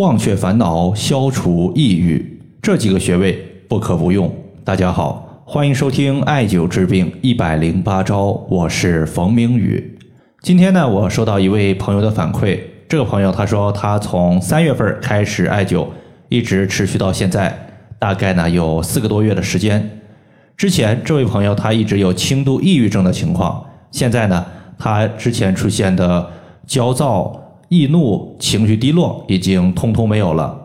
忘却烦恼，消除抑郁，这几个穴位不可不用。大家好，欢迎收听艾灸治病一百零八招，我是冯明宇。今天呢，我收到一位朋友的反馈，这个朋友他说他从三月份开始艾灸，一直持续到现在，大概呢有四个多月的时间。之前这位朋友他一直有轻度抑郁症的情况，现在呢他之前出现的焦躁。易怒、情绪低落已经通通没有了。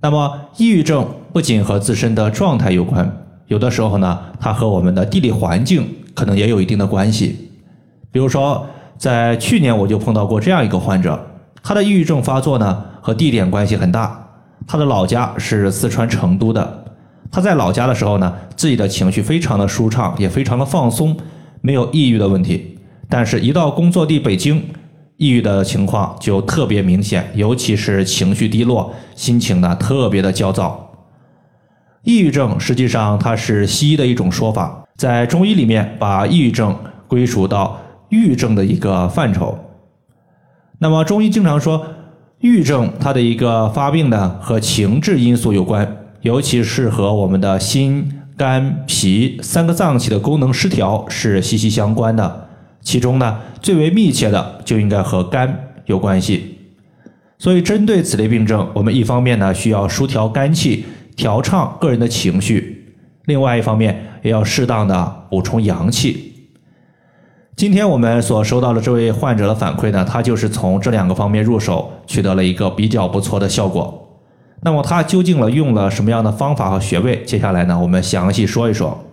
那么，抑郁症不仅和自身的状态有关，有的时候呢，它和我们的地理环境可能也有一定的关系。比如说，在去年我就碰到过这样一个患者，他的抑郁症发作呢和地点关系很大。他的老家是四川成都的，他在老家的时候呢，自己的情绪非常的舒畅，也非常的放松，没有抑郁的问题。但是，一到工作地北京。抑郁的情况就特别明显，尤其是情绪低落，心情呢特别的焦躁。抑郁症实际上它是西医的一种说法，在中医里面把抑郁症归属到郁症的一个范畴。那么中医经常说，郁症它的一个发病呢和情志因素有关，尤其是和我们的心、肝、脾三个脏器的功能失调是息息相关的。其中呢，最为密切的就应该和肝有关系。所以，针对此类病症，我们一方面呢需要疏调肝气，调畅个人的情绪；另外一方面，也要适当的补充阳气。今天我们所收到的这位患者的反馈呢，他就是从这两个方面入手，取得了一个比较不错的效果。那么，他究竟了用了什么样的方法和穴位？接下来呢，我们详细说一说。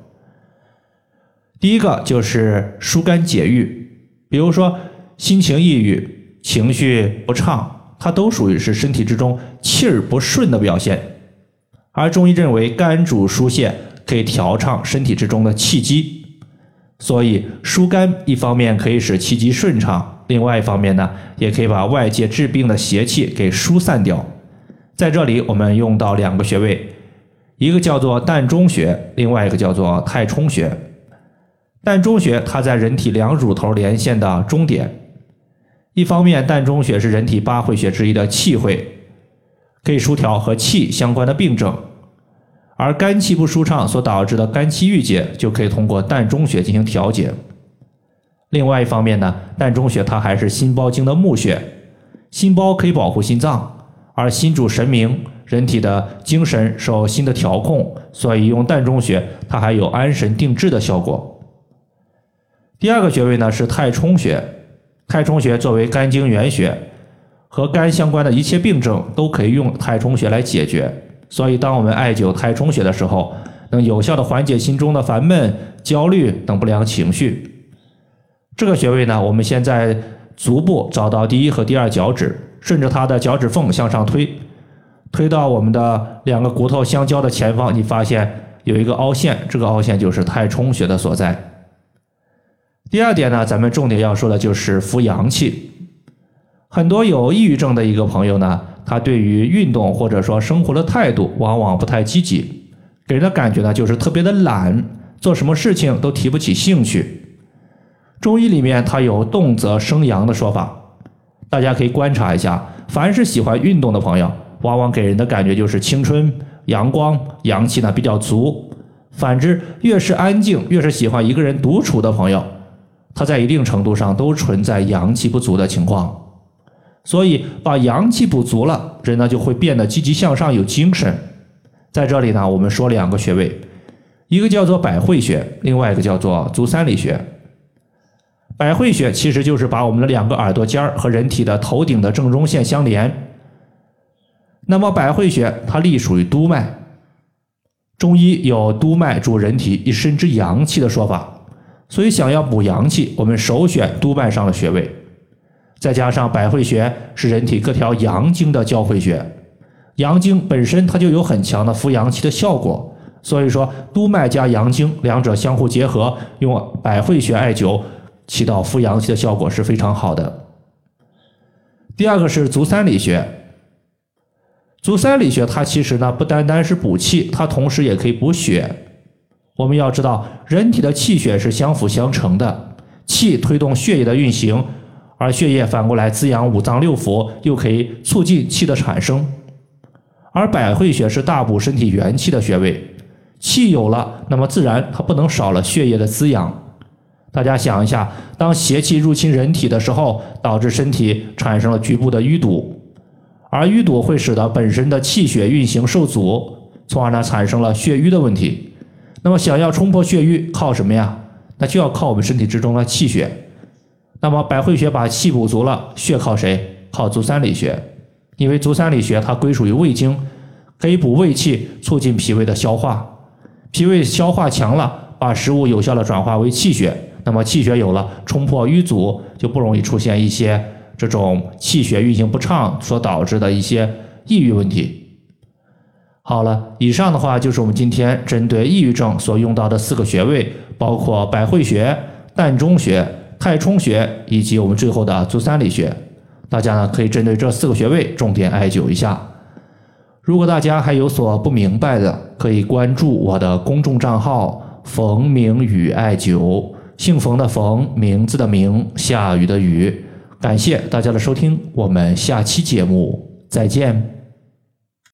第一个就是疏肝解郁，比如说心情抑郁、情绪不畅，它都属于是身体之中气儿不顺的表现。而中医认为肝主疏泄，可以调畅身体之中的气机，所以疏肝一方面可以使气机顺畅，另外一方面呢，也可以把外界治病的邪气给疏散掉。在这里，我们用到两个穴位，一个叫做膻中穴，另外一个叫做太冲穴。膻中穴它在人体两乳头连线的中点，一方面膻中穴是人体八会穴之一的气会，可以疏调和气相关的病症，而肝气不舒畅所导致的肝气郁结就可以通过膻中穴进行调节。另外一方面呢，膻中穴它还是心包经的募穴，心包可以保护心脏，而心主神明，人体的精神受心的调控，所以用膻中穴它还有安神定志的效果。第二个穴位呢是太冲穴，太冲穴作为肝经原穴，和肝相关的一切病症都可以用太冲穴来解决。所以，当我们艾灸太冲穴的时候，能有效的缓解心中的烦闷、焦虑等不良情绪。这个穴位呢，我们先在足部找到第一和第二脚趾，顺着它的脚趾缝向上推，推到我们的两个骨头相交的前方，你发现有一个凹陷，这个凹陷就是太冲穴的所在。第二点呢，咱们重点要说的就是扶阳气。很多有抑郁症的一个朋友呢，他对于运动或者说生活的态度往往不太积极，给人的感觉呢就是特别的懒，做什么事情都提不起兴趣。中医里面它有动则生阳的说法，大家可以观察一下，凡是喜欢运动的朋友，往往给人的感觉就是青春、阳光、阳气呢比较足。反之，越是安静，越是喜欢一个人独处的朋友。它在一定程度上都存在阳气不足的情况，所以把阳气补足了，人呢就会变得积极向上、有精神。在这里呢，我们说两个穴位，一个叫做百会穴，另外一个叫做足三里穴。百会穴其实就是把我们的两个耳朵尖儿和人体的头顶的正中线相连。那么百会穴它隶属于督脉，中医有督脉主人体一身之阳气的说法。所以，想要补阳气，我们首选督脉上的穴位，再加上百会穴是人体各条阳经的交汇穴，阳经本身它就有很强的扶阳气的效果。所以说，督脉加阳经两者相互结合，用百会穴艾灸，起到扶阳气的效果是非常好的。第二个是足三里穴，足三里穴它其实呢不单单是补气，它同时也可以补血。我们要知道，人体的气血是相辅相成的，气推动血液的运行，而血液反过来滋养五脏六腑，又可以促进气的产生。而百会穴是大补身体元气的穴位，气有了，那么自然它不能少了血液的滋养。大家想一下，当邪气入侵人体的时候，导致身体产生了局部的淤堵，而淤堵会使得本身的气血运行受阻，从而呢产生了血瘀的问题。那么想要冲破血瘀，靠什么呀？那就要靠我们身体之中的气血。那么百会穴把气补足了，血靠谁？靠足三里穴。因为足三里穴它归属于胃经，可以补胃气，促进脾胃的消化。脾胃消化强了，把食物有效的转化为气血。那么气血有了，冲破瘀阻，就不容易出现一些这种气血运行不畅所导致的一些抑郁问题。好了，以上的话就是我们今天针对抑郁症所用到的四个穴位，包括百会穴、膻中穴、太冲穴以及我们最后的足三里穴。大家呢可以针对这四个穴位重点艾灸一下。如果大家还有所不明白的，可以关注我的公众账号“冯明宇艾灸”，姓冯的冯，名字的名，下雨的雨。感谢大家的收听，我们下期节目再见。